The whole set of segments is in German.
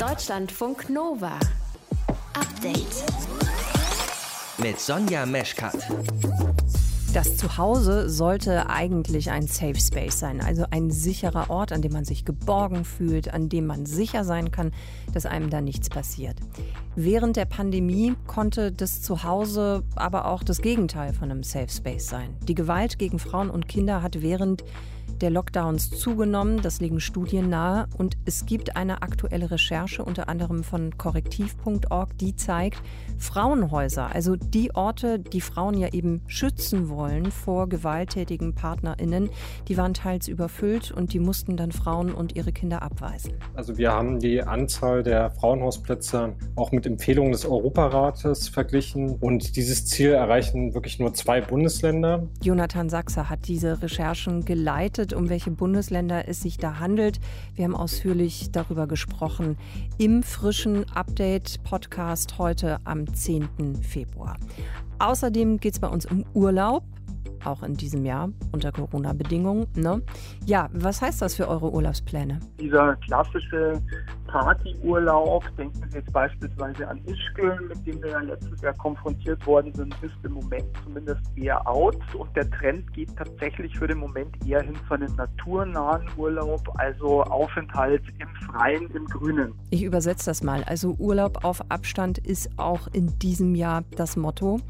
Deutschlandfunk Nova. Update. Mit Sonja Meschkat. Das Zuhause sollte eigentlich ein Safe Space sein, also ein sicherer Ort, an dem man sich geborgen fühlt, an dem man sicher sein kann, dass einem da nichts passiert. Während der Pandemie konnte das Zuhause aber auch das Gegenteil von einem Safe Space sein. Die Gewalt gegen Frauen und Kinder hat während der Lockdowns zugenommen. Das legen Studien nahe. Und es gibt eine aktuelle Recherche, unter anderem von korrektiv.org, die zeigt, Frauenhäuser, also die Orte, die Frauen ja eben schützen wollen vor gewalttätigen PartnerInnen, die waren teils überfüllt und die mussten dann Frauen und ihre Kinder abweisen. Also wir haben die Anzahl der Frauenhausplätze auch mit Empfehlungen des Europarates verglichen und dieses Ziel erreichen wirklich nur zwei Bundesländer. Jonathan Sachser hat diese Recherchen geleitet berichtet, um welche Bundesländer es sich da handelt. Wir haben ausführlich darüber gesprochen im frischen Update-Podcast heute am 10. Februar. Außerdem geht es bei uns um Urlaub auch in diesem Jahr unter Corona-Bedingungen. Ne? Ja, was heißt das für eure Urlaubspläne? Dieser klassische Partyurlaub, denken Sie jetzt beispielsweise an Ischgl, mit dem wir ja letztes Jahr konfrontiert worden sind, ist im Moment zumindest eher out. Und der Trend geht tatsächlich für den Moment eher hin zu einem naturnahen Urlaub, also Aufenthalt im Freien, im Grünen. Ich übersetze das mal. Also Urlaub auf Abstand ist auch in diesem Jahr das Motto.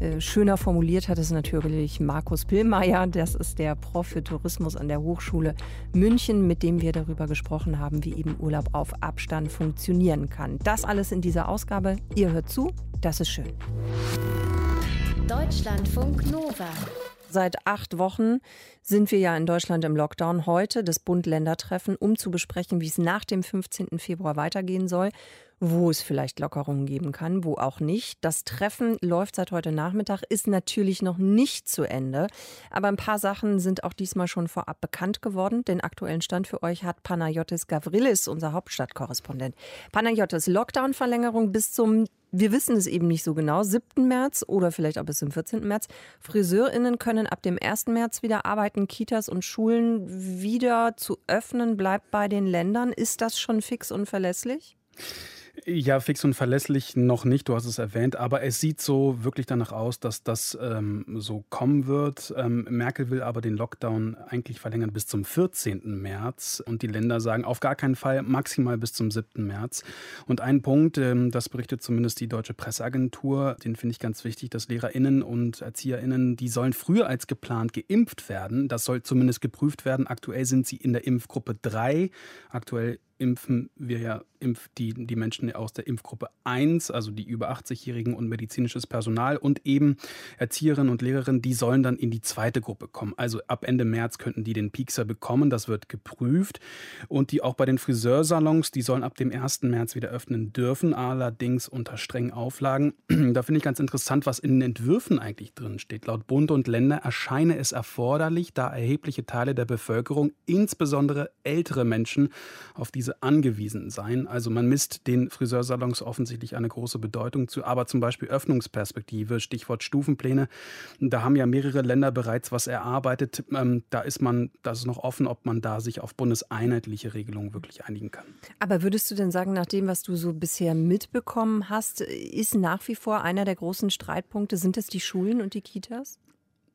Äh, schöner formuliert hat es natürlich Markus Pillmeier. Das ist der Prof für Tourismus an der Hochschule München, mit dem wir darüber gesprochen haben, wie eben Urlaub auf Abstand funktionieren kann. Das alles in dieser Ausgabe. Ihr hört zu, das ist schön. Deutschlandfunk Nova. Seit acht Wochen sind wir ja in Deutschland im Lockdown. Heute das Bund-Länder-Treffen, um zu besprechen, wie es nach dem 15. Februar weitergehen soll, wo es vielleicht Lockerungen geben kann, wo auch nicht. Das Treffen läuft seit heute Nachmittag, ist natürlich noch nicht zu Ende. Aber ein paar Sachen sind auch diesmal schon vorab bekannt geworden. Den aktuellen Stand für euch hat Panayotis Gavrilis, unser Hauptstadtkorrespondent. Panayotis, Lockdown-Verlängerung bis zum wir wissen es eben nicht so genau, 7. März oder vielleicht auch bis zum 14. März. FriseurInnen können ab dem 1. März wieder arbeiten, Kitas und Schulen wieder zu öffnen, bleibt bei den Ländern. Ist das schon fix und verlässlich? Ja, fix und verlässlich noch nicht, du hast es erwähnt, aber es sieht so wirklich danach aus, dass das ähm, so kommen wird. Ähm, Merkel will aber den Lockdown eigentlich verlängern bis zum 14. März und die Länder sagen auf gar keinen Fall maximal bis zum 7. März. Und ein Punkt, ähm, das berichtet zumindest die Deutsche Presseagentur, den finde ich ganz wichtig, dass LehrerInnen und ErzieherInnen, die sollen früher als geplant geimpft werden. Das soll zumindest geprüft werden. Aktuell sind sie in der Impfgruppe 3. Aktuell impfen wir ja impf die, die Menschen aus der Impfgruppe 1, also die über 80-Jährigen und medizinisches Personal und eben Erzieherinnen und Lehrerinnen, die sollen dann in die zweite Gruppe kommen. Also ab Ende März könnten die den Piekser bekommen, das wird geprüft. Und die auch bei den Friseursalons, die sollen ab dem 1. März wieder öffnen dürfen, allerdings unter strengen Auflagen. Da finde ich ganz interessant, was in den Entwürfen eigentlich drin steht. Laut Bund und Länder erscheine es erforderlich, da erhebliche Teile der Bevölkerung, insbesondere ältere Menschen, auf diese angewiesen seien. Also man misst den Friseursalons offensichtlich eine große Bedeutung zu. Aber zum Beispiel Öffnungsperspektive, Stichwort Stufenpläne. Da haben ja mehrere Länder bereits was erarbeitet. Ähm, da ist man, das ist noch offen, ob man da sich auf bundeseinheitliche Regelungen wirklich einigen kann. Aber würdest du denn sagen, nach dem, was du so bisher mitbekommen hast, ist nach wie vor einer der großen Streitpunkte, sind es die Schulen und die Kitas?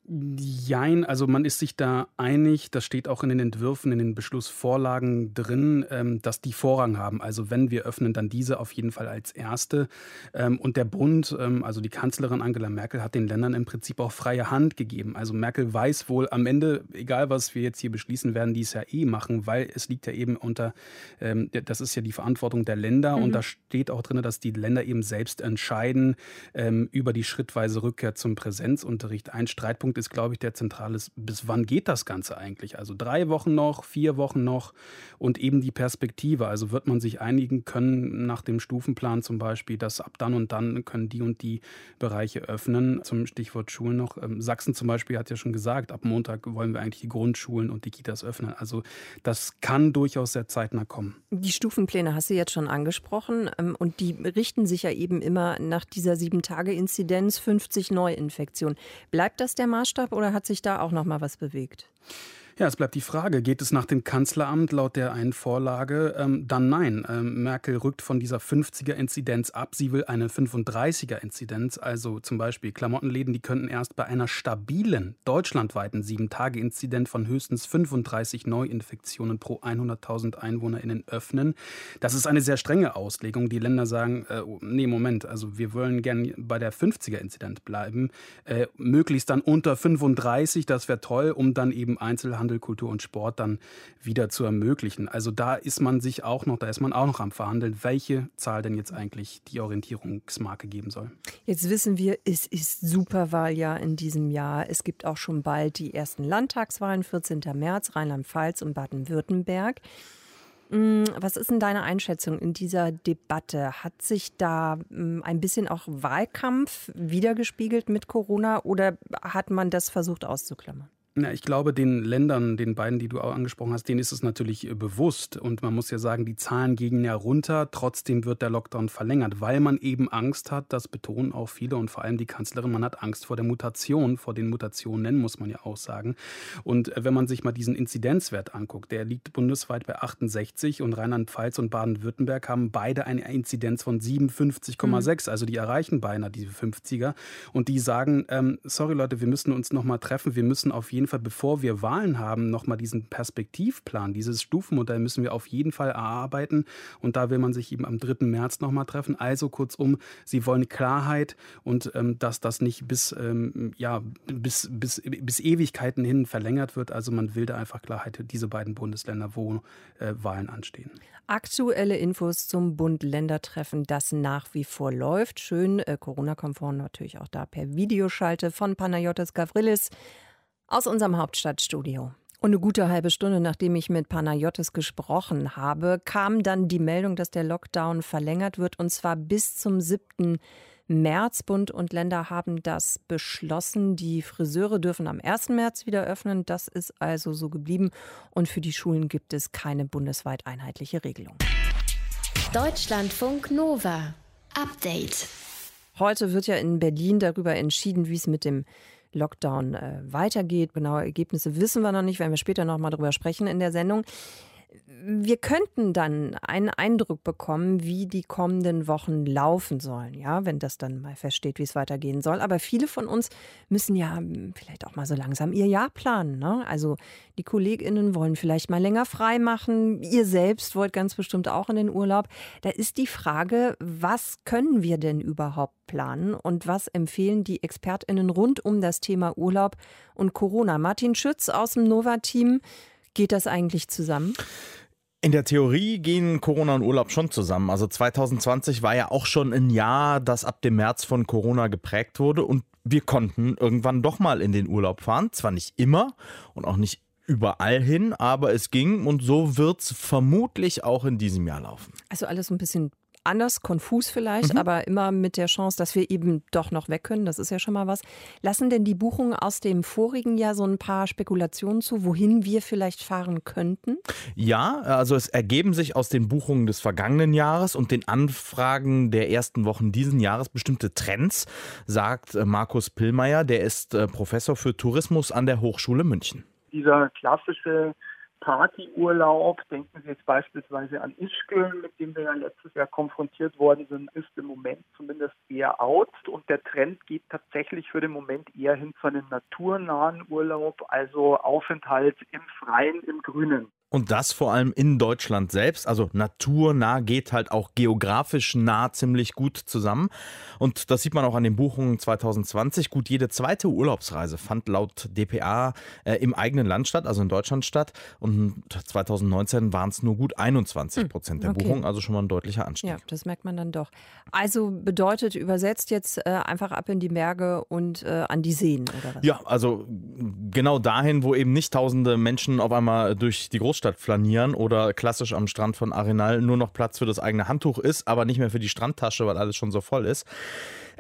Jein, also man ist sich da einig, das steht auch in den Entwürfen, in den Beschlussvorlagen drin, ähm, dass die Vorrang haben. Also wenn wir öffnen, dann diese auf jeden Fall als erste. Ähm, und der Bund, ähm, also die Kanzlerin Angela Merkel, hat den Ländern im Prinzip auch freie Hand gegeben. Also Merkel weiß wohl am Ende, egal was wir jetzt hier beschließen, werden die es ja eh machen, weil es liegt ja eben unter, das ist ja die Verantwortung der Länder mhm. und da steht auch drin, dass die Länder eben selbst entscheiden über die schrittweise Rückkehr zum Präsenzunterricht. Ein Streitpunkt Punkt ist, glaube ich, der zentrale bis wann geht das Ganze eigentlich? Also drei Wochen noch, vier Wochen noch und eben die Perspektive. Also wird man sich einigen können nach dem Stufenplan zum Beispiel, dass ab dann und dann können die und die Bereiche öffnen. Zum Stichwort Schulen noch. Ähm, Sachsen zum Beispiel hat ja schon gesagt, ab Montag wollen wir eigentlich die Grundschulen und die Kitas öffnen. Also das kann durchaus sehr zeitnah kommen. Die Stufenpläne hast du jetzt schon angesprochen ähm, und die richten sich ja eben immer nach dieser Sieben-Tage-Inzidenz 50 Neuinfektionen. Bleibt das der Maßstab oder hat sich da auch noch mal was bewegt? Ja, es bleibt die Frage, geht es nach dem Kanzleramt laut der einen Vorlage? Ähm, dann nein. Ähm, Merkel rückt von dieser 50er-Inzidenz ab. Sie will eine 35er-Inzidenz. Also zum Beispiel Klamottenläden, die könnten erst bei einer stabilen deutschlandweiten 7-Tage-Inzidenz von höchstens 35 Neuinfektionen pro 100.000 EinwohnerInnen öffnen. Das ist eine sehr strenge Auslegung. Die Länder sagen, äh, oh, nee, Moment, also wir wollen gern bei der 50er-Inzidenz bleiben. Äh, möglichst dann unter 35, das wäre toll, um dann eben Einzelhandel Handel, Kultur und Sport dann wieder zu ermöglichen. Also da ist man sich auch noch, da ist man auch noch am Verhandeln, welche Zahl denn jetzt eigentlich die Orientierungsmarke geben soll. Jetzt wissen wir, es ist Superwahljahr in diesem Jahr. Es gibt auch schon bald die ersten Landtagswahlen, 14. März, Rheinland-Pfalz und Baden-Württemberg. Mm, was ist denn deine Einschätzung in dieser Debatte? Hat sich da mm, ein bisschen auch Wahlkampf wiedergespiegelt mit Corona oder hat man das versucht auszuklammern? Ja, ich glaube, den Ländern, den beiden, die du auch angesprochen hast, denen ist es natürlich äh, bewusst. Und man muss ja sagen, die Zahlen gingen ja runter. Trotzdem wird der Lockdown verlängert, weil man eben Angst hat, das betonen auch viele und vor allem die Kanzlerin, man hat Angst vor der Mutation, vor den Mutationen, muss man ja auch sagen. Und äh, wenn man sich mal diesen Inzidenzwert anguckt, der liegt bundesweit bei 68 und Rheinland-Pfalz und Baden-Württemberg haben beide eine Inzidenz von 57,6. Mhm. Also die erreichen beinahe diese 50er. Und die sagen, ähm, sorry Leute, wir müssen uns nochmal treffen, wir müssen auf jeden jeden Fall, bevor wir Wahlen haben, nochmal diesen Perspektivplan, dieses Stufenmodell müssen wir auf jeden Fall erarbeiten. Und da will man sich eben am 3. März nochmal treffen. Also kurzum, sie wollen Klarheit und ähm, dass das nicht bis, ähm, ja, bis, bis, bis Ewigkeiten hin verlängert wird. Also man will da einfach Klarheit, diese beiden Bundesländer, wo äh, Wahlen anstehen. Aktuelle Infos zum Bund-Länder-Treffen, das nach wie vor läuft. Schön, äh, Corona-konform natürlich auch da per Videoschalte von Panayotis Gavrilis aus unserem Hauptstadtstudio. Und eine gute halbe Stunde nachdem ich mit Panayotis gesprochen habe, kam dann die Meldung, dass der Lockdown verlängert wird und zwar bis zum 7. März. Bund und Länder haben das beschlossen. Die Friseure dürfen am 1. März wieder öffnen. Das ist also so geblieben. Und für die Schulen gibt es keine bundesweit einheitliche Regelung. Deutschlandfunk Nova. Update. Heute wird ja in Berlin darüber entschieden, wie es mit dem Lockdown äh, weitergeht. Genaue Ergebnisse wissen wir noch nicht, werden wir später noch mal darüber sprechen in der Sendung wir könnten dann einen Eindruck bekommen, wie die kommenden Wochen laufen sollen, ja, wenn das dann mal feststeht, wie es weitergehen soll. Aber viele von uns müssen ja hm, vielleicht auch mal so langsam ihr Jahr planen. Ne? Also die KollegInnen wollen vielleicht mal länger frei machen. Ihr selbst wollt ganz bestimmt auch in den Urlaub. Da ist die Frage, was können wir denn überhaupt planen und was empfehlen die ExpertInnen rund um das Thema Urlaub und Corona? Martin Schütz aus dem Nova-Team. Geht das eigentlich zusammen? In der Theorie gehen Corona und Urlaub schon zusammen. Also 2020 war ja auch schon ein Jahr, das ab dem März von Corona geprägt wurde und wir konnten irgendwann doch mal in den Urlaub fahren. Zwar nicht immer und auch nicht überall hin, aber es ging und so wird es vermutlich auch in diesem Jahr laufen. Also alles ein bisschen anders, konfus vielleicht, mhm. aber immer mit der Chance, dass wir eben doch noch weg können. Das ist ja schon mal was. Lassen denn die Buchungen aus dem vorigen Jahr so ein paar Spekulationen zu, wohin wir vielleicht fahren könnten? Ja, also es ergeben sich aus den Buchungen des vergangenen Jahres und den Anfragen der ersten Wochen diesen Jahres bestimmte Trends, sagt äh, Markus Pillmeier, der ist äh, Professor für Tourismus an der Hochschule München. Dieser klassische Partyurlaub, denken Sie jetzt beispielsweise an Ischgl, mit dem wir ja letztes Jahr konfrontiert worden sind, ist im Moment zumindest eher out und der Trend geht tatsächlich für den Moment eher hin zu einem naturnahen Urlaub, also Aufenthalt im Freien, im Grünen. Und das vor allem in Deutschland selbst. Also naturnah geht halt auch geografisch nah ziemlich gut zusammen. Und das sieht man auch an den Buchungen 2020. Gut jede zweite Urlaubsreise fand laut DPA äh, im eigenen Land statt, also in Deutschland statt. Und 2019 waren es nur gut 21 Prozent der okay. Buchungen, also schon mal ein deutlicher Anstieg. Ja, das merkt man dann doch. Also bedeutet übersetzt jetzt äh, einfach ab in die Berge und äh, an die Seen, oder was? Ja, also genau dahin, wo eben nicht tausende Menschen auf einmal durch die Großstadt Großstadt flanieren oder klassisch am Strand von Arenal nur noch Platz für das eigene Handtuch ist, aber nicht mehr für die Strandtasche, weil alles schon so voll ist.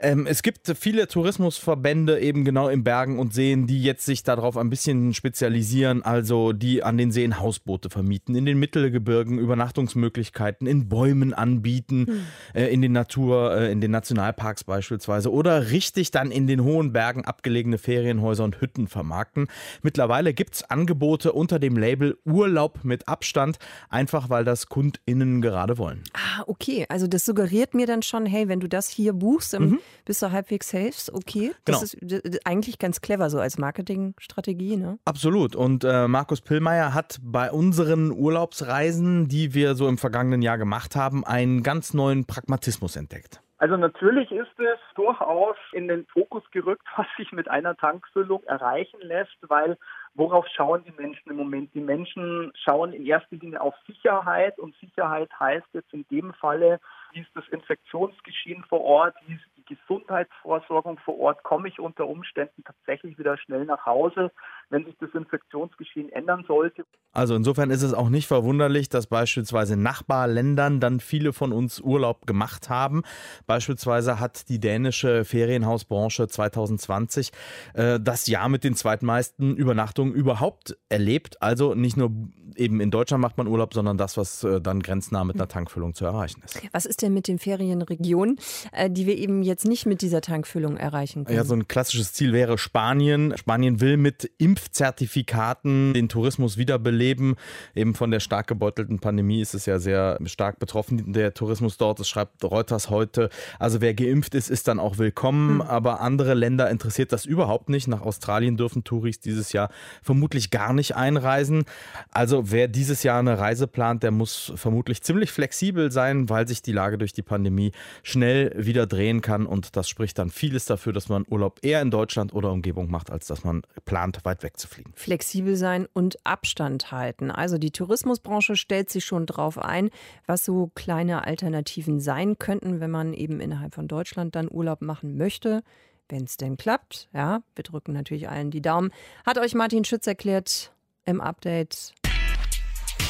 Ähm, es gibt viele Tourismusverbände eben genau in Bergen und Seen, die jetzt sich darauf ein bisschen spezialisieren, also die an den Seen Hausboote vermieten, in den Mittelgebirgen Übernachtungsmöglichkeiten in Bäumen anbieten, hm. äh, in den Natur, äh, in den Nationalparks beispielsweise oder richtig dann in den hohen Bergen abgelegene Ferienhäuser und Hütten vermarkten. Mittlerweile gibt es Angebote unter dem Label Urlaub mit Abstand, einfach weil das KundInnen gerade wollen. Ah, okay. Also das suggeriert mir dann schon, hey, wenn du das hier buchst, mhm. Bist du halbwegs safe. Okay. Das genau. ist eigentlich ganz clever so als Marketingstrategie. Ne? Absolut. Und äh, Markus Pillmeier hat bei unseren Urlaubsreisen, die wir so im vergangenen Jahr gemacht haben, einen ganz neuen Pragmatismus entdeckt. Also natürlich ist es durchaus in den Fokus gerückt, was sich mit einer Tankfüllung erreichen lässt, weil worauf schauen die Menschen im Moment? Die Menschen schauen in erster Linie auf Sicherheit und Sicherheit heißt jetzt in dem Falle, wie ist das Infektionsgeschehen vor Ort, wie ist die Gesundheitsvorsorgung vor Ort, komme ich unter Umständen tatsächlich wieder schnell nach Hause, wenn sich das Infektionsgeschehen ändern sollte. Also insofern ist es auch nicht verwunderlich, dass beispielsweise in Nachbarländern dann viele von uns Urlaub gemacht haben. Beispielsweise hat die dänische Ferienhausbranche 2020 äh, das Jahr mit den zweitmeisten Übernachtungen überhaupt erlebt. Also nicht nur eben in Deutschland macht man Urlaub, sondern das, was äh, dann grenznah mit einer Tankfüllung zu erreichen ist. Was ist denn mit den Ferienregionen, äh, die wir eben jetzt nicht mit dieser Tankfüllung erreichen können? Ja, so ein klassisches Ziel wäre Spanien. Spanien will mit Impfzertifikaten den Tourismus wiederbeleben. Eben von der stark gebeutelten Pandemie ist es ja sehr stark betroffen, der Tourismus dort. Das schreibt Reuters heute. Also wer geimpft ist, ist dann auch willkommen. Mhm. Aber andere Länder interessiert das überhaupt nicht. Nach Australien dürfen Touris dieses Jahr vermutlich gar nicht einreisen. Also wer dieses Jahr eine Reise plant, der muss vermutlich ziemlich flexibel sein, weil sich die Lage durch die Pandemie schnell wieder drehen kann. Und das spricht dann vieles dafür, dass man Urlaub eher in Deutschland oder Umgebung macht, als dass man plant, weit weg zu fliegen. Flexibel sein und Abstand halten. Also die Tourismusbranche stellt sich schon drauf ein, was so kleine Alternativen sein könnten, wenn man eben innerhalb von Deutschland dann Urlaub machen möchte. Wenn es denn klappt, ja, wir drücken natürlich allen die Daumen. Hat euch Martin Schütz erklärt im Update.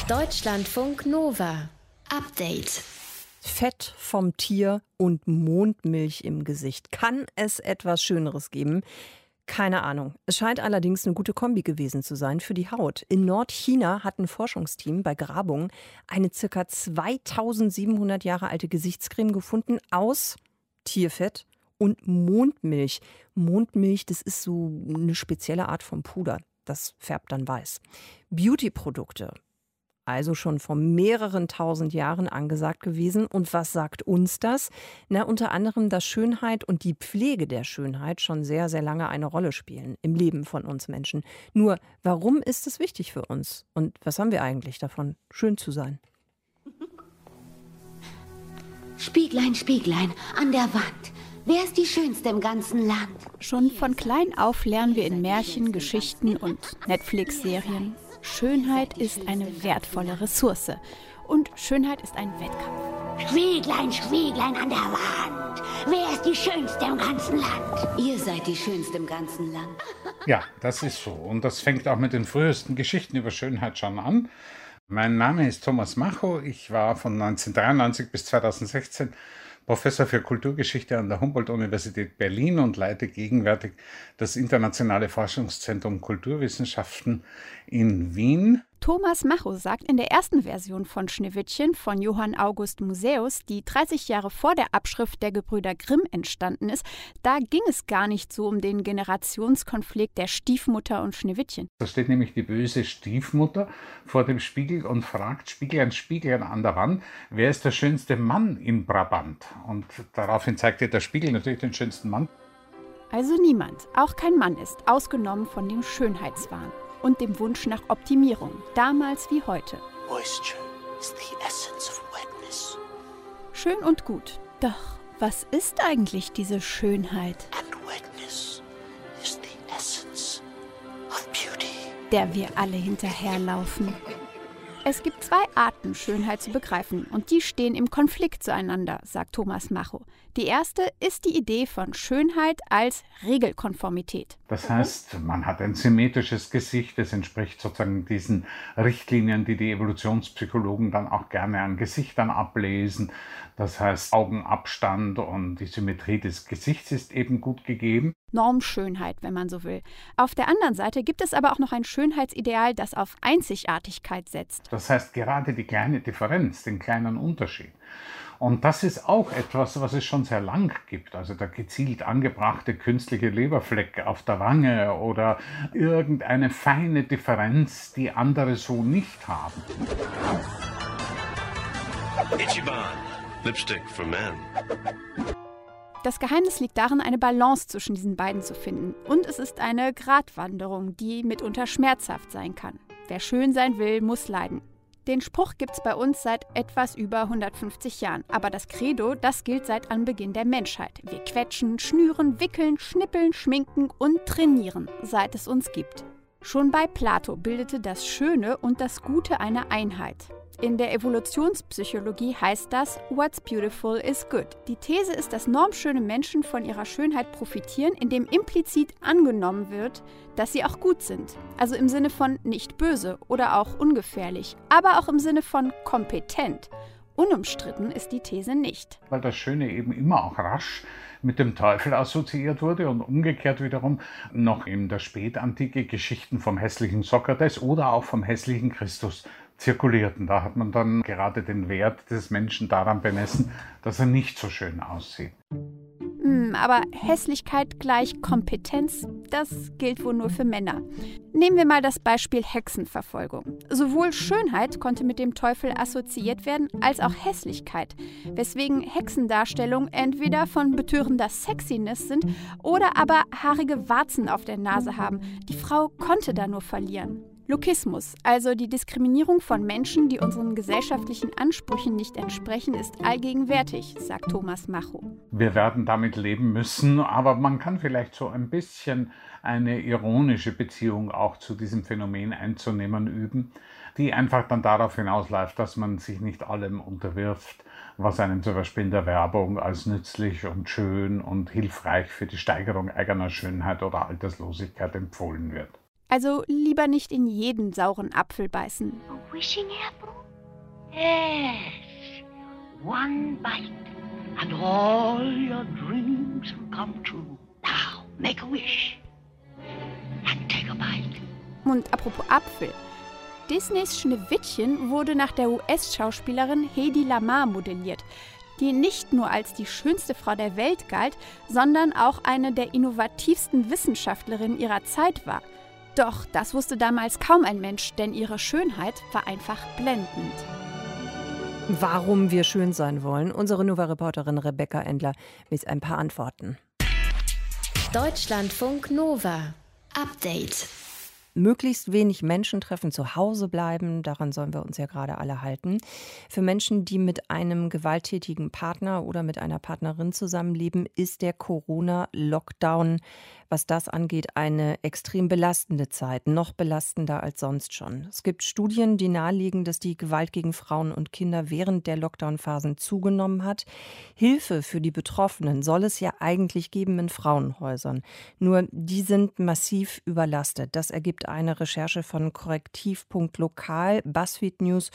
Deutschlandfunk Nova. Update. Fett vom Tier und Mondmilch im Gesicht. Kann es etwas Schöneres geben? Keine Ahnung. Es scheint allerdings eine gute Kombi gewesen zu sein für die Haut. In Nordchina hat ein Forschungsteam bei Grabungen eine ca. 2700 Jahre alte Gesichtscreme gefunden aus Tierfett und Mondmilch. Mondmilch, das ist so eine spezielle Art von Puder. Das färbt dann weiß. Beauty-Produkte also schon vor mehreren tausend Jahren angesagt gewesen. Und was sagt uns das? Na, unter anderem, dass Schönheit und die Pflege der Schönheit schon sehr, sehr lange eine Rolle spielen im Leben von uns Menschen. Nur, warum ist es wichtig für uns? Und was haben wir eigentlich davon, schön zu sein? Spieglein, Spieglein an der Wand. Wer ist die Schönste im ganzen Land? Schon von klein auf lernen wir in Märchen, Geschichten und Netflix-Serien, Schönheit ist eine wertvolle Ressource. Und Schönheit ist ein Wettkampf. Schwieglein, Schwieglein an der Wand. Wer ist die Schönste im ganzen Land? Ihr seid die Schönste im ganzen Land. Ja, das ist so. Und das fängt auch mit den frühesten Geschichten über Schönheit schon an. Mein Name ist Thomas Macho. Ich war von 1993 bis 2016 Professor für Kulturgeschichte an der Humboldt-Universität Berlin und leite gegenwärtig das Internationale Forschungszentrum Kulturwissenschaften in Wien. Thomas Macho sagt in der ersten Version von Schneewittchen von Johann August Museus, die 30 Jahre vor der Abschrift der Gebrüder Grimm entstanden ist, da ging es gar nicht so um den Generationskonflikt der Stiefmutter und Schneewittchen. Da steht nämlich die böse Stiefmutter vor dem Spiegel und fragt Spieglein, Spieglein an der Wand, wer ist der schönste Mann in Brabant? Und daraufhin zeigt ihr der Spiegel natürlich den schönsten Mann. Also niemand, auch kein Mann ist ausgenommen von dem Schönheitswahn und dem Wunsch nach Optimierung, damals wie heute. Schön und gut. Doch was ist eigentlich diese Schönheit? Der wir alle hinterherlaufen. Es gibt zwei Arten, Schönheit zu begreifen, und die stehen im Konflikt zueinander, sagt Thomas Macho. Die erste ist die Idee von Schönheit als Regelkonformität. Das heißt, man hat ein symmetrisches Gesicht, es entspricht sozusagen diesen Richtlinien, die die Evolutionspsychologen dann auch gerne an Gesichtern ablesen. Das heißt, Augenabstand und die Symmetrie des Gesichts ist eben gut gegeben. Normschönheit, wenn man so will. Auf der anderen Seite gibt es aber auch noch ein Schönheitsideal, das auf Einzigartigkeit setzt. Das heißt, gerade die kleine Differenz, den kleinen Unterschied. Und das ist auch etwas, was es schon sehr lang gibt. Also der gezielt angebrachte künstliche Leberfleck auf der Wange oder irgendeine feine Differenz, die andere so nicht haben. Ichiban, Lipstick for Men. Das Geheimnis liegt darin, eine Balance zwischen diesen beiden zu finden. Und es ist eine Gratwanderung, die mitunter schmerzhaft sein kann. Wer schön sein will, muss leiden. Den Spruch gibt es bei uns seit etwas über 150 Jahren. Aber das Credo, das gilt seit Anbeginn der Menschheit. Wir quetschen, schnüren, wickeln, schnippeln, schminken und trainieren, seit es uns gibt. Schon bei Plato bildete das Schöne und das Gute eine Einheit. In der Evolutionspsychologie heißt das What's beautiful is good. Die These ist, dass normschöne Menschen von ihrer Schönheit profitieren, indem implizit angenommen wird, dass sie auch gut sind. Also im Sinne von nicht böse oder auch ungefährlich, aber auch im Sinne von kompetent. Unumstritten ist die These nicht. Weil das Schöne eben immer auch rasch mit dem Teufel assoziiert wurde und umgekehrt wiederum noch in der Spätantike Geschichten vom hässlichen Sokrates oder auch vom hässlichen Christus zirkulierten. Da hat man dann gerade den Wert des Menschen daran bemessen, dass er nicht so schön aussieht. Hm, aber Hässlichkeit gleich Kompetenz, das gilt wohl nur für Männer. Nehmen wir mal das Beispiel Hexenverfolgung. Sowohl Schönheit konnte mit dem Teufel assoziiert werden, als auch Hässlichkeit, weswegen Hexendarstellungen entweder von betörender Sexiness sind oder aber haarige Warzen auf der Nase haben. Die Frau konnte da nur verlieren. Lokismus, also die Diskriminierung von Menschen, die unseren gesellschaftlichen Ansprüchen nicht entsprechen, ist allgegenwärtig, sagt Thomas Macho. Wir werden damit leben müssen, aber man kann vielleicht so ein bisschen eine ironische Beziehung auch zu diesem Phänomen einzunehmen üben, die einfach dann darauf hinausläuft, dass man sich nicht allem unterwirft, was einem zum Beispiel in der Werbung als nützlich und schön und hilfreich für die Steigerung eigener Schönheit oder Alterslosigkeit empfohlen wird. Also lieber nicht in jeden sauren Apfel beißen. A wishing apple? Yes. One bite and all your dreams will come true. Now, make a wish and take a bite. Und apropos Apfel. Disneys Schneewittchen wurde nach der US-Schauspielerin Hedy Lamar modelliert, die nicht nur als die schönste Frau der Welt galt, sondern auch eine der innovativsten Wissenschaftlerinnen ihrer Zeit war. Doch das wusste damals kaum ein Mensch, denn ihre Schönheit war einfach blendend. Warum wir schön sein wollen, unsere Nova-Reporterin Rebecca Endler mit ein paar Antworten. Deutschlandfunk Nova. Update. Möglichst wenig Menschen treffen, zu Hause bleiben, daran sollen wir uns ja gerade alle halten. Für Menschen, die mit einem gewalttätigen Partner oder mit einer Partnerin zusammenleben, ist der Corona-Lockdown was das angeht, eine extrem belastende Zeit, noch belastender als sonst schon. Es gibt Studien, die nahelegen, dass die Gewalt gegen Frauen und Kinder während der Lockdown-Phasen zugenommen hat. Hilfe für die Betroffenen soll es ja eigentlich geben in Frauenhäusern. Nur die sind massiv überlastet. Das ergibt eine Recherche von Korrektiv.lokal, BuzzFeed News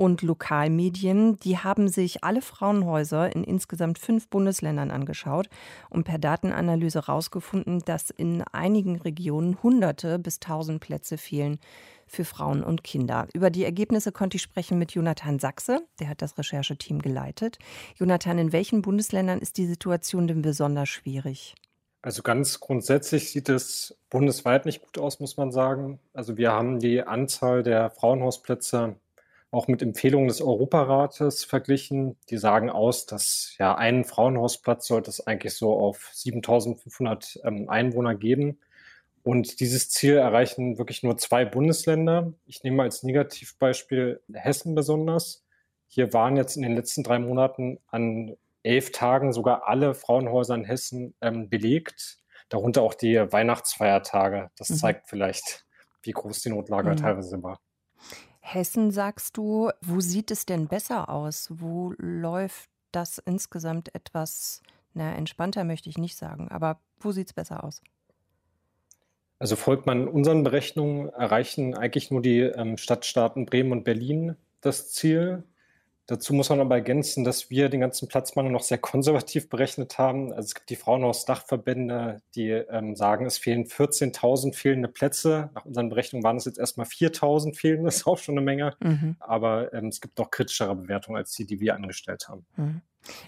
und Lokalmedien. Die haben sich alle Frauenhäuser in insgesamt fünf Bundesländern angeschaut und per Datenanalyse herausgefunden, dass in einigen Regionen Hunderte bis Tausend Plätze fehlen für Frauen und Kinder. Über die Ergebnisse konnte ich sprechen mit Jonathan Sachse, der hat das Rechercheteam geleitet. Jonathan, in welchen Bundesländern ist die Situation denn besonders schwierig? Also ganz grundsätzlich sieht es bundesweit nicht gut aus, muss man sagen. Also wir haben die Anzahl der Frauenhausplätze auch mit Empfehlungen des Europarates verglichen. Die sagen aus, dass ja einen Frauenhausplatz sollte es eigentlich so auf 7500 ähm, Einwohner geben. Und dieses Ziel erreichen wirklich nur zwei Bundesländer. Ich nehme als Negativbeispiel Hessen besonders. Hier waren jetzt in den letzten drei Monaten an elf Tagen sogar alle Frauenhäuser in Hessen ähm, belegt, darunter auch die Weihnachtsfeiertage. Das mhm. zeigt vielleicht, wie groß die Notlage mhm. teilweise war. Hessen sagst du, wo sieht es denn besser aus? Wo läuft das insgesamt etwas, na, entspannter möchte ich nicht sagen, aber wo sieht es besser aus? Also folgt man unseren Berechnungen, erreichen eigentlich nur die ähm, Stadtstaaten Bremen und Berlin das Ziel. Dazu muss man aber ergänzen, dass wir den ganzen Platzmangel noch sehr konservativ berechnet haben. Also es gibt die Frauenhaus-Dachverbände, die ähm, sagen, es fehlen 14.000 fehlende Plätze. Nach unseren Berechnungen waren es jetzt erstmal 4.000 fehlende, das ist auch schon eine Menge. Mhm. Aber ähm, es gibt noch kritischere Bewertungen als die, die wir angestellt haben. Mhm.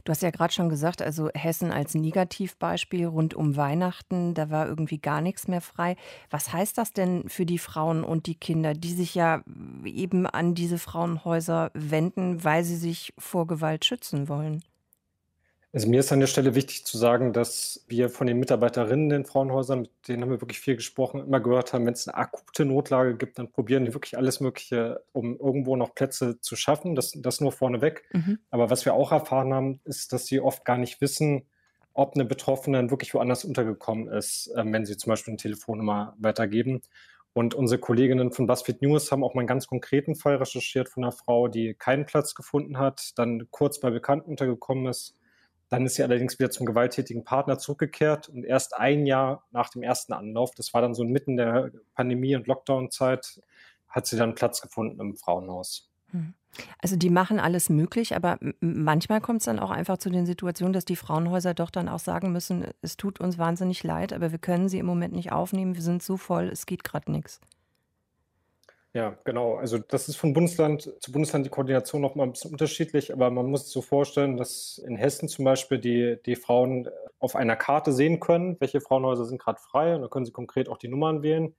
Du hast ja gerade schon gesagt, also Hessen als Negativbeispiel rund um Weihnachten, da war irgendwie gar nichts mehr frei. Was heißt das denn für die Frauen und die Kinder, die sich ja eben an diese Frauenhäuser wenden, weil sie sich vor Gewalt schützen wollen? Also mir ist an der Stelle wichtig zu sagen, dass wir von den Mitarbeiterinnen in den Frauenhäusern, mit denen haben wir wirklich viel gesprochen, immer gehört haben, wenn es eine akute Notlage gibt, dann probieren die wirklich alles Mögliche, um irgendwo noch Plätze zu schaffen. Das, das nur vorneweg. Mhm. Aber was wir auch erfahren haben, ist, dass sie oft gar nicht wissen, ob eine Betroffene wirklich woanders untergekommen ist, äh, wenn sie zum Beispiel eine Telefonnummer weitergeben. Und unsere Kolleginnen von BuzzFeed News haben auch mal einen ganz konkreten Fall recherchiert von einer Frau, die keinen Platz gefunden hat, dann kurz bei Bekannten untergekommen ist dann ist sie allerdings wieder zum gewalttätigen Partner zurückgekehrt und erst ein Jahr nach dem ersten Anlauf, das war dann so mitten der Pandemie- und Lockdown-Zeit, hat sie dann Platz gefunden im Frauenhaus. Hm. Also die machen alles möglich, aber manchmal kommt es dann auch einfach zu den Situationen, dass die Frauenhäuser doch dann auch sagen müssen, es tut uns wahnsinnig leid, aber wir können sie im Moment nicht aufnehmen, wir sind so voll, es geht gerade nichts. Ja, genau. Also das ist von Bundesland zu Bundesland die Koordination noch mal ein bisschen unterschiedlich, aber man muss sich so vorstellen, dass in Hessen zum Beispiel die, die Frauen auf einer Karte sehen können, welche Frauenhäuser sind gerade frei und da können sie konkret auch die Nummern wählen.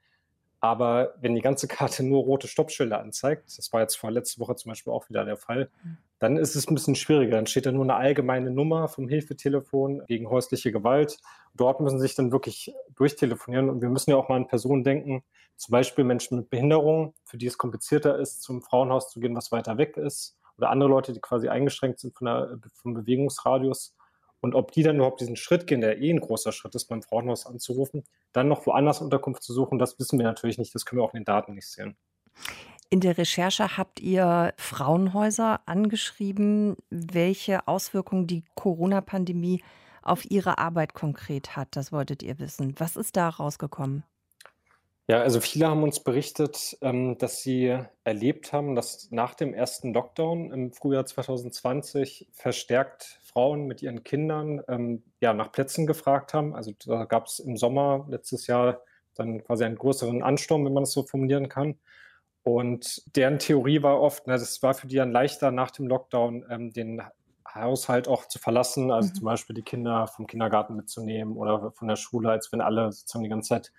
Aber wenn die ganze Karte nur rote Stoppschilder anzeigt, das war jetzt vor letzte Woche zum Beispiel auch wieder der Fall, hm. dann ist es ein bisschen schwieriger. Dann steht da nur eine allgemeine Nummer vom Hilfetelefon gegen häusliche Gewalt. Dort müssen sich dann wirklich durchtelefonieren. Und wir müssen ja auch mal an Personen denken, zum Beispiel Menschen mit Behinderung, für die es komplizierter ist, zum Frauenhaus zu gehen, was weiter weg ist. Oder andere Leute, die quasi eingeschränkt sind von der, vom Bewegungsradius. Und ob die dann überhaupt diesen Schritt gehen, der eh ein großer Schritt ist, beim Frauenhaus anzurufen, dann noch woanders Unterkunft zu suchen, das wissen wir natürlich nicht. Das können wir auch in den Daten nicht sehen. In der Recherche habt ihr Frauenhäuser angeschrieben, welche Auswirkungen die Corona-Pandemie auf ihre Arbeit konkret hat. Das wolltet ihr wissen. Was ist da rausgekommen? Ja, also viele haben uns berichtet, ähm, dass sie erlebt haben, dass nach dem ersten Lockdown im Frühjahr 2020 verstärkt Frauen mit ihren Kindern ähm, ja, nach Plätzen gefragt haben. Also da gab es im Sommer letztes Jahr dann quasi einen größeren Ansturm, wenn man das so formulieren kann. Und deren Theorie war oft, na, das war für die dann leichter nach dem Lockdown ähm, den Haushalt auch zu verlassen, also mhm. zum Beispiel die Kinder vom Kindergarten mitzunehmen oder von der Schule, als wenn alle sozusagen die ganze Zeit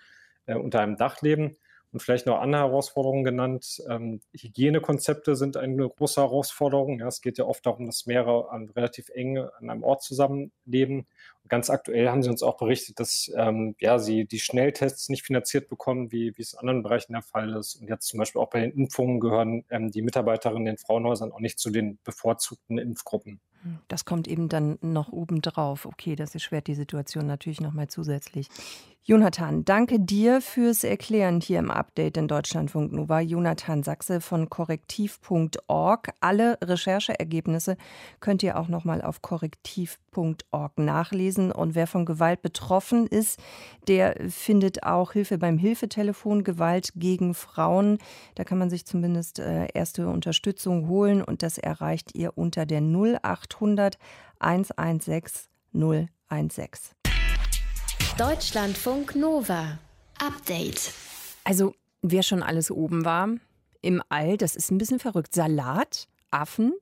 äh, unter einem Dach leben. Und vielleicht noch andere Herausforderungen genannt. Ähm, Hygienekonzepte sind eine große Herausforderung. Ja, es geht ja oft darum, dass mehrere an relativ eng an einem Ort zusammenleben. Und ganz aktuell haben sie uns auch berichtet, dass ähm, ja, sie die Schnelltests nicht finanziert bekommen, wie, wie es in anderen Bereichen der Fall ist. Und jetzt zum Beispiel auch bei den Impfungen gehören ähm, die Mitarbeiterinnen in den Frauenhäusern auch nicht zu den bevorzugten Impfgruppen. Das kommt eben dann noch obendrauf. Okay, das erschwert die Situation natürlich nochmal zusätzlich. Jonathan, danke dir fürs Erklären hier im Update in Deutschlandfunk Nova. Jonathan Sachse von korrektiv.org. Alle Rechercheergebnisse könnt ihr auch nochmal auf korrektiv.org nachlesen. Und wer von Gewalt betroffen ist, der findet auch Hilfe beim Hilfetelefon Gewalt gegen Frauen. Da kann man sich zumindest äh, erste Unterstützung holen und das erreicht ihr unter der 0800 116 016. Deutschlandfunk Nova. Update. Also, wer schon alles oben war im All, das ist ein bisschen verrückt. Salat, Affen,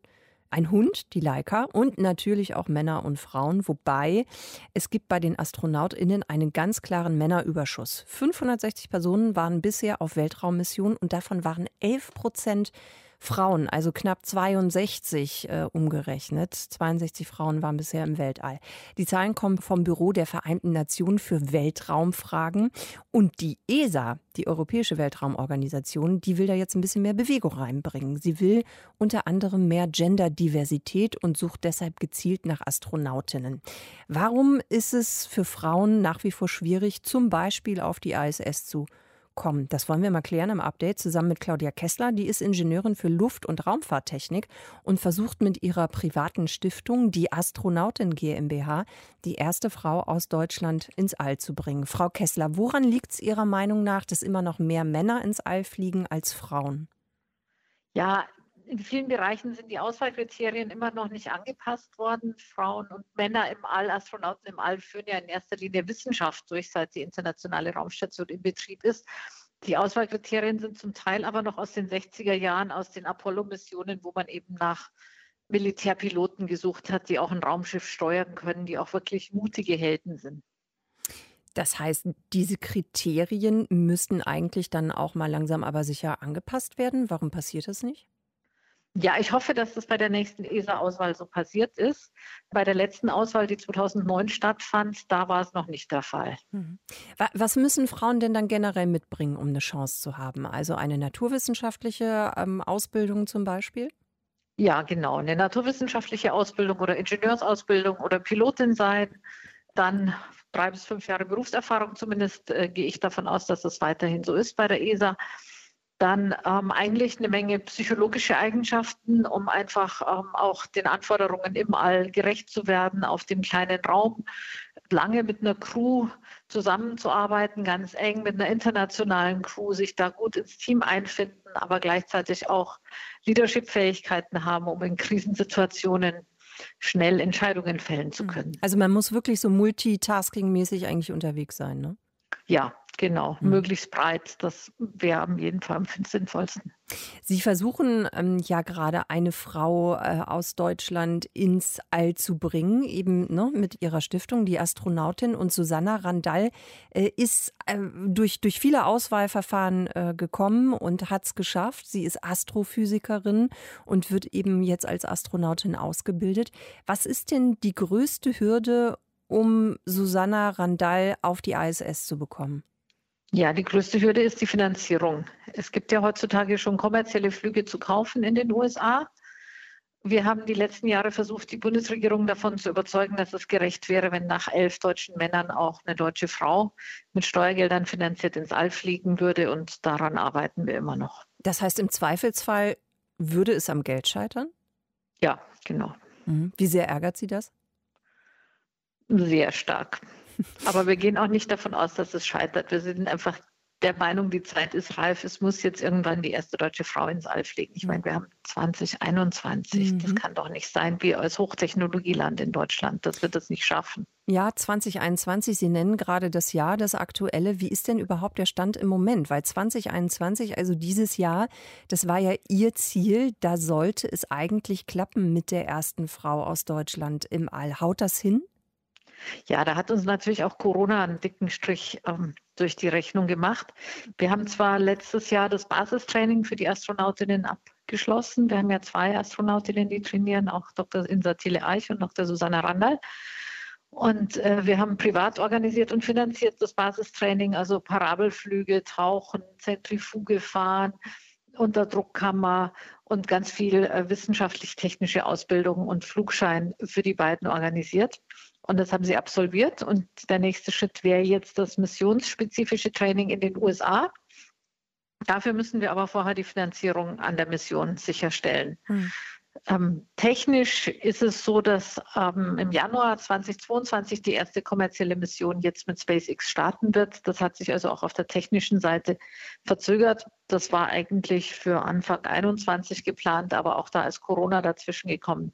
ein Hund, die Laika und natürlich auch Männer und Frauen, wobei es gibt bei den AstronautInnen einen ganz klaren Männerüberschuss. 560 Personen waren bisher auf Weltraummissionen und davon waren 11 Prozent Frauen, also knapp 62 äh, umgerechnet. 62 Frauen waren bisher im Weltall. Die Zahlen kommen vom Büro der Vereinten Nationen für Weltraumfragen. Und die ESA, die Europäische Weltraumorganisation, die will da jetzt ein bisschen mehr Bewegung reinbringen. Sie will unter anderem mehr Genderdiversität und sucht deshalb gezielt nach Astronautinnen. Warum ist es für Frauen nach wie vor schwierig, zum Beispiel auf die ISS zu kommen? Das wollen wir mal klären im Update zusammen mit Claudia Kessler. Die ist Ingenieurin für Luft- und Raumfahrttechnik und versucht mit ihrer privaten Stiftung, die Astronautin GmbH, die erste Frau aus Deutschland ins All zu bringen. Frau Kessler, woran liegt es Ihrer Meinung nach, dass immer noch mehr Männer ins All fliegen als Frauen? Ja, in vielen Bereichen sind die Auswahlkriterien immer noch nicht angepasst worden. Frauen und Männer im All, Astronauten im All führen ja in erster Linie Wissenschaft durch, seit die internationale Raumstation in Betrieb ist. Die Auswahlkriterien sind zum Teil aber noch aus den 60er Jahren, aus den Apollo-Missionen, wo man eben nach Militärpiloten gesucht hat, die auch ein Raumschiff steuern können, die auch wirklich mutige Helden sind. Das heißt, diese Kriterien müssten eigentlich dann auch mal langsam aber sicher angepasst werden. Warum passiert das nicht? Ja, ich hoffe, dass das bei der nächsten ESA-Auswahl so passiert ist. Bei der letzten Auswahl, die 2009 stattfand, da war es noch nicht der Fall. Mhm. Was müssen Frauen denn dann generell mitbringen, um eine Chance zu haben? Also eine naturwissenschaftliche ähm, Ausbildung zum Beispiel? Ja, genau. Eine naturwissenschaftliche Ausbildung oder Ingenieursausbildung oder Pilotin sein. Dann drei bis fünf Jahre Berufserfahrung zumindest äh, gehe ich davon aus, dass das weiterhin so ist bei der ESA dann ähm, eigentlich eine Menge psychologische Eigenschaften, um einfach ähm, auch den Anforderungen im All gerecht zu werden, auf dem kleinen Raum lange mit einer Crew zusammenzuarbeiten, ganz eng mit einer internationalen Crew, sich da gut ins Team einfinden, aber gleichzeitig auch Leadership-Fähigkeiten haben, um in Krisensituationen schnell Entscheidungen fällen zu können. Also man muss wirklich so multitasking-mäßig eigentlich unterwegs sein, ne? Ja, Genau, mhm. möglichst breit. Das wäre am jeden Fall am sinnvollsten. Sie versuchen ähm, ja gerade eine Frau äh, aus Deutschland ins All zu bringen, eben ne, mit ihrer Stiftung, die Astronautin. Und Susanna Randall äh, ist äh, durch, durch viele Auswahlverfahren äh, gekommen und hat es geschafft. Sie ist Astrophysikerin und wird eben jetzt als Astronautin ausgebildet. Was ist denn die größte Hürde, um Susanna Randall auf die ISS zu bekommen? Ja, die größte Hürde ist die Finanzierung. Es gibt ja heutzutage schon kommerzielle Flüge zu kaufen in den USA. Wir haben die letzten Jahre versucht, die Bundesregierung davon zu überzeugen, dass es gerecht wäre, wenn nach elf deutschen Männern auch eine deutsche Frau mit Steuergeldern finanziert ins All fliegen würde. Und daran arbeiten wir immer noch. Das heißt, im Zweifelsfall würde es am Geld scheitern? Ja, genau. Mhm. Wie sehr ärgert Sie das? Sehr stark. Aber wir gehen auch nicht davon aus, dass es scheitert. Wir sind einfach der Meinung, die Zeit ist reif. Es muss jetzt irgendwann die erste deutsche Frau ins All fliegen. Ich meine, wir haben 2021. Mhm. Das kann doch nicht sein, wir als Hochtechnologieland in Deutschland, dass wir das nicht schaffen. Ja, 2021, Sie nennen gerade das Jahr, das aktuelle. Wie ist denn überhaupt der Stand im Moment? Weil 2021, also dieses Jahr, das war ja Ihr Ziel. Da sollte es eigentlich klappen mit der ersten Frau aus Deutschland im All. Haut das hin? Ja, da hat uns natürlich auch Corona einen dicken Strich ähm, durch die Rechnung gemacht. Wir haben zwar letztes Jahr das Basistraining für die Astronautinnen abgeschlossen. Wir haben ja zwei Astronautinnen, die trainieren, auch Dr. Insa Eich und Dr. Susanna Randall. Und äh, wir haben privat organisiert und finanziert das Basistraining, also Parabelflüge, Tauchen, Zentrifuge fahren, Unterdruckkammer und ganz viel äh, wissenschaftlich-technische Ausbildung und Flugschein für die beiden organisiert. Und das haben sie absolviert. Und der nächste Schritt wäre jetzt das missionsspezifische Training in den USA. Dafür müssen wir aber vorher die Finanzierung an der Mission sicherstellen. Hm. Ähm, technisch ist es so, dass ähm, im Januar 2022 die erste kommerzielle Mission jetzt mit SpaceX starten wird. Das hat sich also auch auf der technischen Seite verzögert. Das war eigentlich für Anfang 2021 geplant, aber auch da ist Corona dazwischen gekommen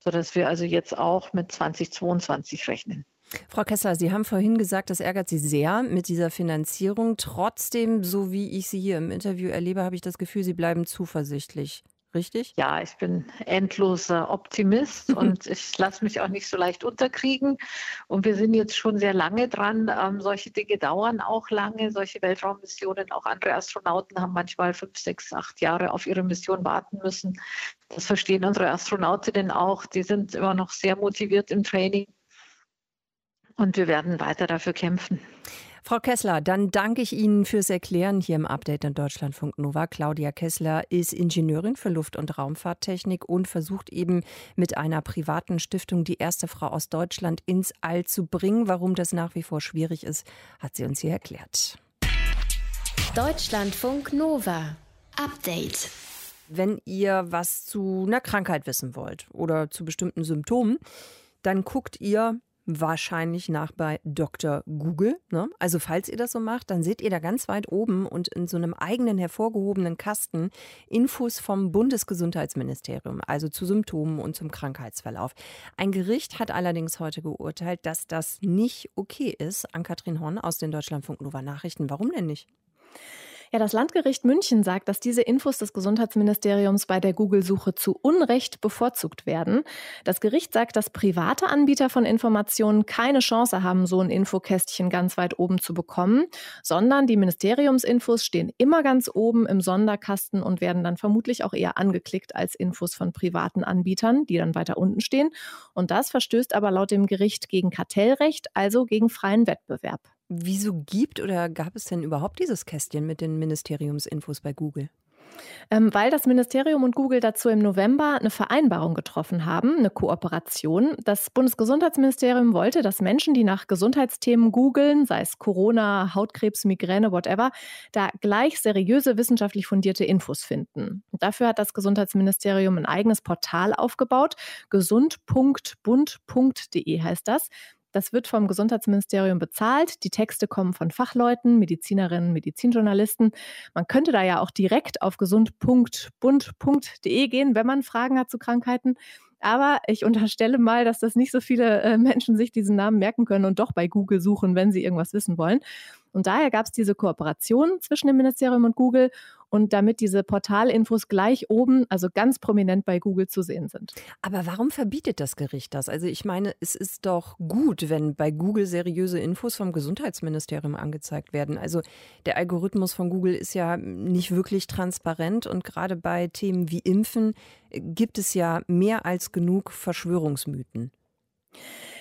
sodass wir also jetzt auch mit 2022 rechnen. Frau Kessler, Sie haben vorhin gesagt, das ärgert Sie sehr mit dieser Finanzierung. Trotzdem, so wie ich Sie hier im Interview erlebe, habe ich das Gefühl, Sie bleiben zuversichtlich richtig? Ja, ich bin endloser Optimist und ich lasse mich auch nicht so leicht unterkriegen. Und wir sind jetzt schon sehr lange dran. Ähm, solche Dinge dauern auch lange. Solche Weltraummissionen, auch andere Astronauten haben manchmal fünf, sechs, acht Jahre auf ihre Mission warten müssen. Das verstehen unsere Astronautinnen auch. Die sind immer noch sehr motiviert im Training. Und wir werden weiter dafür kämpfen. Frau Kessler, dann danke ich Ihnen fürs Erklären hier im Update in Deutschlandfunk Nova. Claudia Kessler ist Ingenieurin für Luft- und Raumfahrttechnik und versucht eben mit einer privaten Stiftung die erste Frau aus Deutschland ins All zu bringen. Warum das nach wie vor schwierig ist, hat sie uns hier erklärt. Deutschlandfunk Nova. Update. Wenn ihr was zu einer Krankheit wissen wollt oder zu bestimmten Symptomen, dann guckt ihr wahrscheinlich nach bei Dr. Google. Ne? Also falls ihr das so macht, dann seht ihr da ganz weit oben und in so einem eigenen hervorgehobenen Kasten Infos vom Bundesgesundheitsministerium, also zu Symptomen und zum Krankheitsverlauf. Ein Gericht hat allerdings heute geurteilt, dass das nicht okay ist. An Kathrin Horn aus den Deutschlandfunk Nova Nachrichten. Warum denn nicht? Ja, das Landgericht München sagt, dass diese Infos des Gesundheitsministeriums bei der Google-Suche zu Unrecht bevorzugt werden. Das Gericht sagt, dass private Anbieter von Informationen keine Chance haben, so ein Infokästchen ganz weit oben zu bekommen, sondern die Ministeriumsinfos stehen immer ganz oben im Sonderkasten und werden dann vermutlich auch eher angeklickt als Infos von privaten Anbietern, die dann weiter unten stehen. Und das verstößt aber laut dem Gericht gegen Kartellrecht, also gegen freien Wettbewerb. Wieso gibt oder gab es denn überhaupt dieses Kästchen mit den Ministeriumsinfos bei Google? Ähm, weil das Ministerium und Google dazu im November eine Vereinbarung getroffen haben, eine Kooperation. Das Bundesgesundheitsministerium wollte, dass Menschen, die nach Gesundheitsthemen googeln, sei es Corona, Hautkrebs, Migräne, whatever, da gleich seriöse wissenschaftlich fundierte Infos finden. Dafür hat das Gesundheitsministerium ein eigenes Portal aufgebaut. gesund.bund.de heißt das. Das wird vom Gesundheitsministerium bezahlt. Die Texte kommen von Fachleuten, Medizinerinnen, Medizinjournalisten. Man könnte da ja auch direkt auf gesund.bund.de gehen, wenn man Fragen hat zu Krankheiten. Aber ich unterstelle mal, dass das nicht so viele äh, Menschen sich diesen Namen merken können und doch bei Google suchen, wenn sie irgendwas wissen wollen. Und daher gab es diese Kooperation zwischen dem Ministerium und Google und damit diese Portalinfos gleich oben, also ganz prominent bei Google zu sehen sind. Aber warum verbietet das Gericht das? Also ich meine, es ist doch gut, wenn bei Google seriöse Infos vom Gesundheitsministerium angezeigt werden. Also der Algorithmus von Google ist ja nicht wirklich transparent und gerade bei Themen wie Impfen gibt es ja mehr als genug Verschwörungsmythen.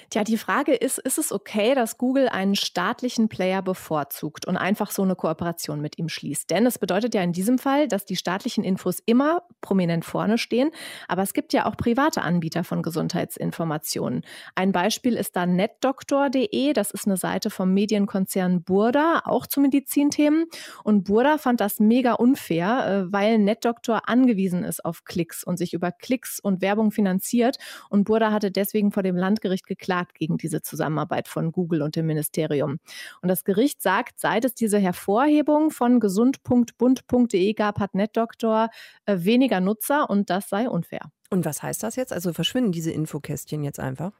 Tja, die Frage ist, ist es okay, dass Google einen staatlichen Player bevorzugt und einfach so eine Kooperation mit ihm schließt? Denn es bedeutet ja in diesem Fall, dass die staatlichen Infos immer prominent vorne stehen, aber es gibt ja auch private Anbieter von Gesundheitsinformationen. Ein Beispiel ist da netdoktor.de, das ist eine Seite vom Medienkonzern Burda, auch zu Medizinthemen. Und Burda fand das mega unfair, äh, weil NetDoktor angewiesen ist auf Klicks und sich über Klicks und Werbung finanziert. Und Burda hatte deswegen vor dem Landgericht geklagt, geklagt gegen diese Zusammenarbeit von Google und dem Ministerium. Und das Gericht sagt, seit es diese Hervorhebung von gesund.bund.de gab, hat NetDoktor äh, weniger Nutzer und das sei unfair. Und was heißt das jetzt? Also verschwinden diese Infokästchen jetzt einfach?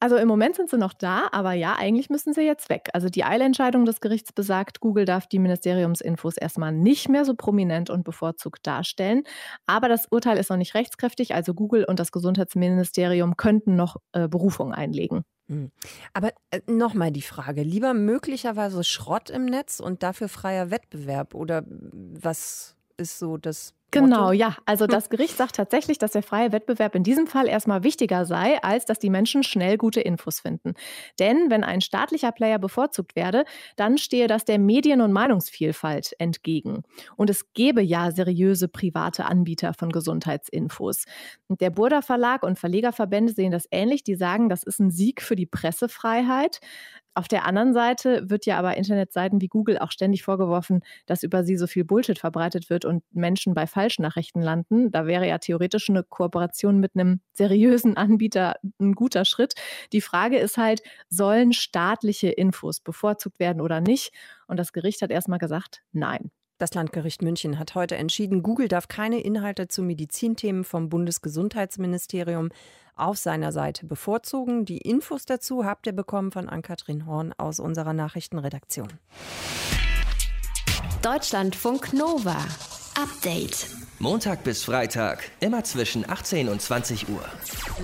Also im Moment sind sie noch da, aber ja, eigentlich müssen sie jetzt weg. Also die Eilentscheidung des Gerichts besagt, Google darf die Ministeriumsinfos erstmal nicht mehr so prominent und bevorzugt darstellen. Aber das Urteil ist noch nicht rechtskräftig, also Google und das Gesundheitsministerium könnten noch äh, Berufung einlegen. Hm. Aber äh, nochmal die Frage, lieber möglicherweise Schrott im Netz und dafür freier Wettbewerb oder was ist so das Genau, ja. Also das Gericht sagt tatsächlich, dass der freie Wettbewerb in diesem Fall erstmal wichtiger sei, als dass die Menschen schnell gute Infos finden. Denn wenn ein staatlicher Player bevorzugt werde, dann stehe das der Medien- und Meinungsvielfalt entgegen. Und es gäbe ja seriöse private Anbieter von Gesundheitsinfos. Und der Burda Verlag und Verlegerverbände sehen das ähnlich. Die sagen, das ist ein Sieg für die Pressefreiheit. Auf der anderen Seite wird ja aber Internetseiten wie Google auch ständig vorgeworfen, dass über sie so viel Bullshit verbreitet wird und Menschen bei Falschnachrichten landen. Da wäre ja theoretisch eine Kooperation mit einem seriösen Anbieter ein guter Schritt. Die Frage ist halt, sollen staatliche Infos bevorzugt werden oder nicht? Und das Gericht hat erstmal gesagt, nein. Das Landgericht München hat heute entschieden, Google darf keine Inhalte zu Medizinthemen vom Bundesgesundheitsministerium auf seiner Seite bevorzugen. Die Infos dazu habt ihr bekommen von Ann-Kathrin Horn aus unserer Nachrichtenredaktion. Deutschlandfunk Nova. Update. Montag bis Freitag, immer zwischen 18 und 20 Uhr.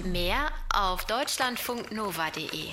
Mehr auf deutschlandfunknova.de.